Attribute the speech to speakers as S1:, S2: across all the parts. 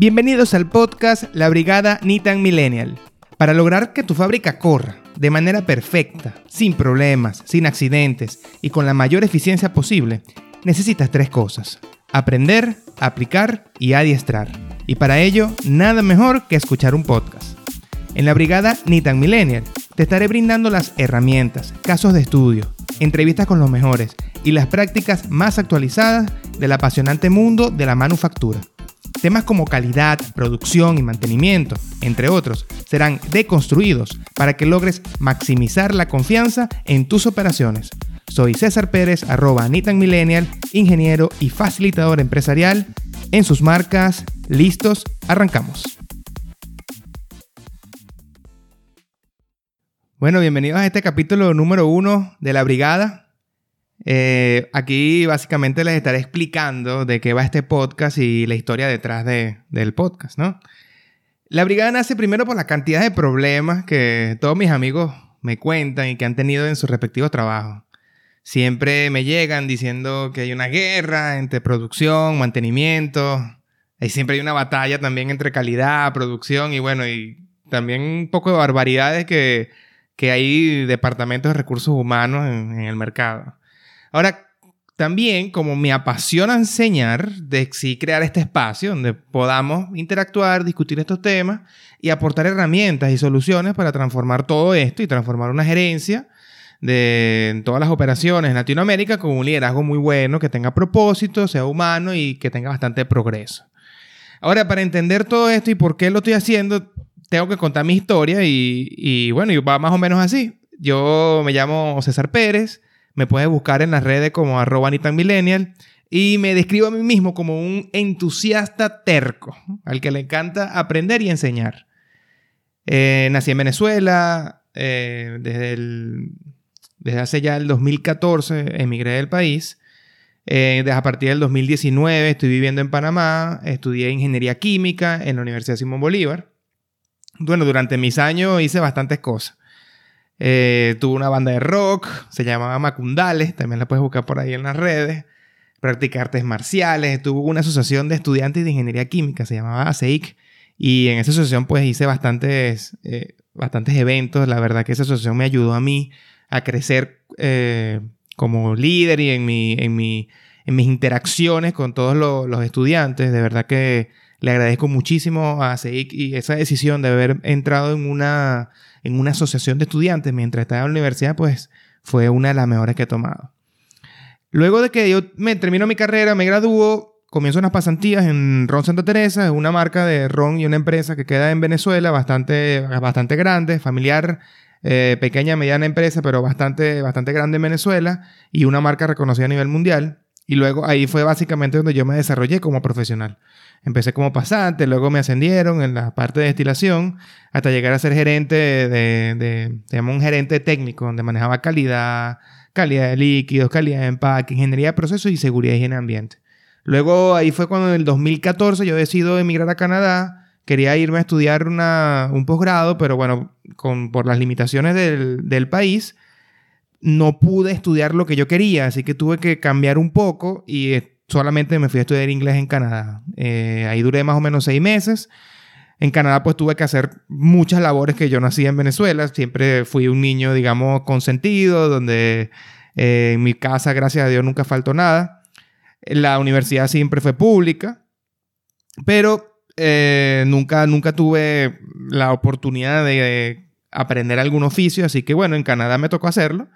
S1: Bienvenidos al podcast La Brigada Nitan Millennial. Para lograr que tu fábrica corra de manera perfecta, sin problemas, sin accidentes y con la mayor eficiencia posible, necesitas tres cosas. Aprender, aplicar y adiestrar. Y para ello, nada mejor que escuchar un podcast. En la brigada Nitan Millennial te estaré brindando las herramientas, casos de estudio, entrevistas con los mejores y las prácticas más actualizadas del apasionante mundo de la manufactura. Temas como calidad, producción y mantenimiento, entre otros, serán deconstruidos para que logres maximizar la confianza en tus operaciones. Soy César Pérez, arroba Nitan Millennial, ingeniero y facilitador empresarial. En sus marcas, listos, arrancamos. Bueno, bienvenidos a este capítulo número uno de La Brigada. Eh, aquí básicamente les estaré explicando de qué va este podcast y la historia detrás del podcast, ¿no? La brigada nace primero por la cantidad de problemas que todos mis amigos me cuentan y que han tenido en sus respectivos trabajos. Siempre me llegan diciendo que hay una guerra entre producción, mantenimiento. Y siempre hay una batalla también entre calidad, producción y bueno, y también un poco de barbaridades que que hay departamentos de recursos humanos en, el mercado. Ahora, también como me apasiona enseñar, de sí crear este espacio donde podamos interactuar, discutir estos temas y aportar herramientas y soluciones para transformar todo esto y transformar una gerencia de todas las operaciones en Latinoamérica con un liderazgo muy bueno, que tenga propósito, sea humano y que tenga bastante progreso. Ahora, para entender todo esto y por qué lo estoy haciendo, tengo que contar mi historia y, bueno, va más o menos así. Yo me llamo César Pérez, me puedes buscar en las redes como arroba y me describo a mí mismo como un entusiasta terco, al que le encanta aprender y enseñar. Eh, nací en Venezuela, eh, desde hace ya el 2014 emigré del país. Eh, desde a partir del 2019 estoy viviendo en Panamá, estudié ingeniería química en la Universidad Simón Bolívar bueno, durante mis años hice bastantes cosas. Eh, tuve una banda de rock, se llamaba Macundales, también la puedes buscar por ahí en las redes. Practiqué artes marciales, tuve una asociación de estudiantes de ingeniería química, se llamaba ASEIC, y en esa asociación pues hice bastantes, eh, bastantes eventos. La verdad que esa asociación me ayudó a mí a crecer eh, como líder y en, mi, en, mi, en mis interacciones con todos los, los estudiantes. De verdad que le agradezco muchísimo a CEIC y esa decisión de haber entrado en una, en una asociación de estudiantes mientras estaba en la universidad, pues fue una de las mejores que he tomado. Luego de que yo me termino mi carrera, me gradúo, comienzo unas pasantías en Ron Santa Teresa, es una marca de ron y una empresa que queda en Venezuela, bastante, bastante grande, familiar, eh, pequeña, mediana empresa, pero bastante, bastante grande en Venezuela y una marca reconocida a nivel mundial. Y luego ahí fue básicamente donde yo me desarrollé como profesional. Empecé como pasante, luego me ascendieron en la parte de destilación hasta llegar a ser gerente de, de un gerente técnico, donde manejaba calidad, calidad de líquidos, calidad de empaque, ingeniería de procesos y seguridad y higiene ambiente. Luego ahí fue cuando en el 2014 yo decido emigrar a Canadá. Quería irme a estudiar una, un posgrado, pero bueno, con, por las limitaciones del, del país, no pude estudiar lo que yo quería, así que tuve que cambiar un poco y solamente me fui a estudiar inglés en Canadá. Eh, ahí duré más o menos seis meses. En Canadá pues tuve que hacer muchas labores que yo no hacía en Venezuela. Siempre fui un niño, digamos, consentido, donde eh, en mi casa, gracias a Dios, nunca faltó nada. La universidad siempre fue pública, pero eh, nunca, nunca tuve la oportunidad de aprender algún oficio, así que bueno, en Canadá me tocó hacerlo.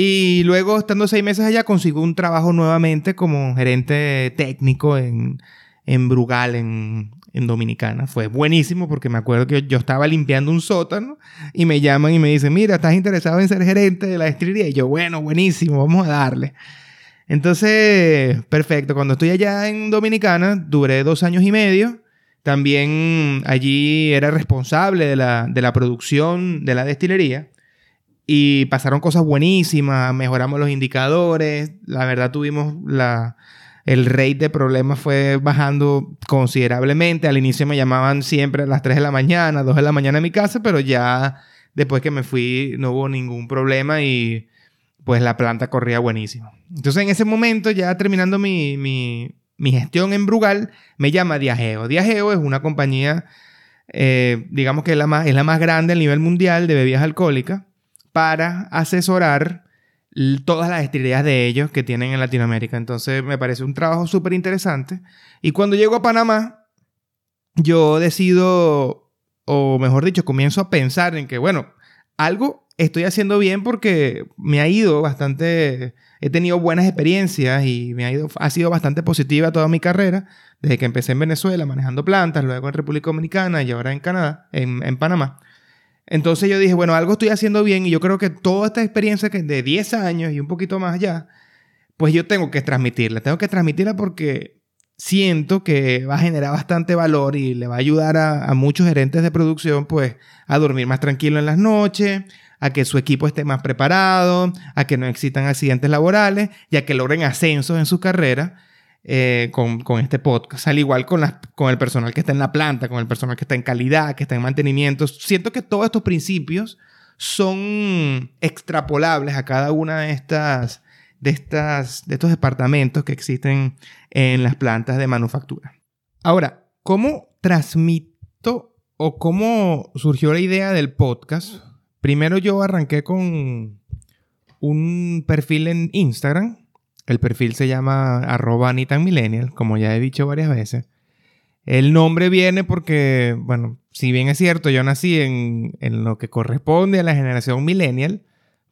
S1: Y luego, estando seis meses allá, consigo un trabajo nuevamente como gerente técnico en, en Brugal, en, en Dominicana. Fue buenísimo porque me acuerdo que yo estaba limpiando un sótano y me llaman y me dicen, mira, ¿estás interesado en ser gerente de la destilería? Y yo, bueno, buenísimo, vamos a darle. Entonces, perfecto. Cuando estoy allá en Dominicana, duré dos años y medio. También allí era responsable de la, de la producción de la destilería. Y pasaron cosas buenísimas, mejoramos los indicadores, la verdad tuvimos la, el rate de problemas fue bajando considerablemente. Al inicio me llamaban siempre a las 3 de la mañana, 2 de la mañana en mi casa, pero ya después que me fui no hubo ningún problema y pues la planta corría buenísimo. Entonces en ese momento, ya terminando mi, mi, mi gestión en Brugal me llama Diageo. Diageo es una compañía, eh, digamos que es la, más, es la más grande a nivel mundial de bebidas alcohólicas para asesorar todas las estrellas de ellos que tienen en Latinoamérica. Entonces me parece un trabajo súper interesante. Y cuando llego a Panamá, yo decido, o mejor dicho, comienzo a pensar en que, bueno, algo estoy haciendo bien porque me ha ido bastante, he tenido buenas experiencias y me ha, ido, ha sido bastante positiva toda mi carrera, desde que empecé en Venezuela manejando plantas, luego en República Dominicana y ahora en Canadá, en Panamá. Entonces yo dije, bueno, algo estoy haciendo bien y yo creo que toda esta experiencia que de 10 años y un poquito más allá, pues yo tengo que transmitirla, tengo que transmitirla porque siento que va a generar bastante valor y le va a ayudar a, muchos gerentes de producción pues a dormir más tranquilo en las noches, a que su equipo esté más preparado, a que no existan accidentes laborales y a que logren ascensos en su carrera eh, con, este podcast. Al igual con, con el personal que está en la planta, con el personal que está en calidad, que está en mantenimiento. Siento que todos estos principios son extrapolables a cada una de estas, de estas, de estos departamentos que existen en las plantas de manufactura. Ahora, ¿cómo transmito o cómo surgió la idea del podcast? Primero yo arranqué con un perfil en Instagram. El perfil se llama arroba Millennial, como ya he dicho varias veces. El nombre viene porque, bueno, si bien es cierto, yo nací en, en, lo que corresponde a la generación millennial,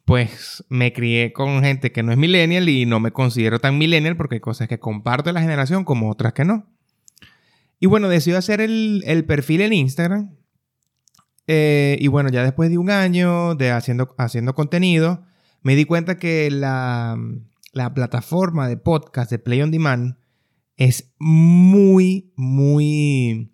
S1: pues me crié con gente que no es millennial y no me considero tan millennial porque hay cosas que comparto en la generación como otras que no. Y bueno, decidí hacer el, el perfil en Instagram eh, y bueno, ya después de un año de haciendo, haciendo contenido, me di cuenta que la, la plataforma de podcast de Play On Demand es muy, muy,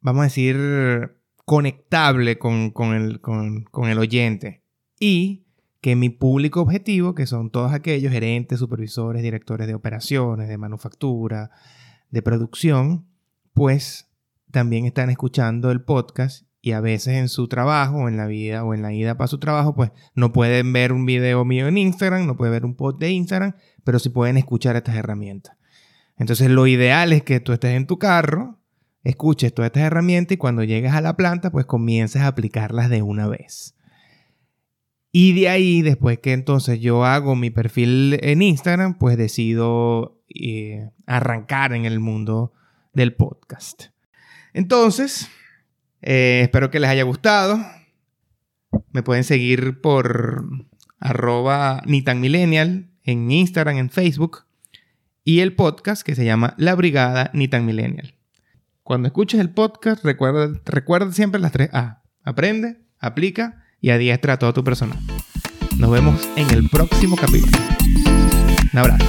S1: vamos a decir, conectable con, con, el, con, con el oyente. Y que mi público objetivo, que son todos aquellos gerentes, supervisores, directores de operaciones, de manufactura, de producción, pues también están escuchando el podcast y a veces en su trabajo o en la vida o en la ida para su trabajo, pues no pueden ver un video mío en Instagram, no pueden ver un post de Instagram, pero sí pueden escuchar estas herramientas. Entonces lo ideal es que tú estés en tu carro, escuches todas estas herramientas y cuando llegues a la planta, pues comiences a aplicarlas de una vez. Y de ahí, después que entonces yo hago mi perfil en Instagram, pues decido eh, arrancar en el mundo del podcast. Entonces, eh, espero que les haya gustado. Me pueden seguir por arroba nitanmillennial en Instagram, en Facebook. Y el podcast que se llama La Brigada Nitan Millennial. Cuando escuches el podcast, recuerda, recuerda siempre las tres A. Aprende, aplica y adiestra a todo tu personal. Nos vemos en el próximo capítulo. Un abrazo.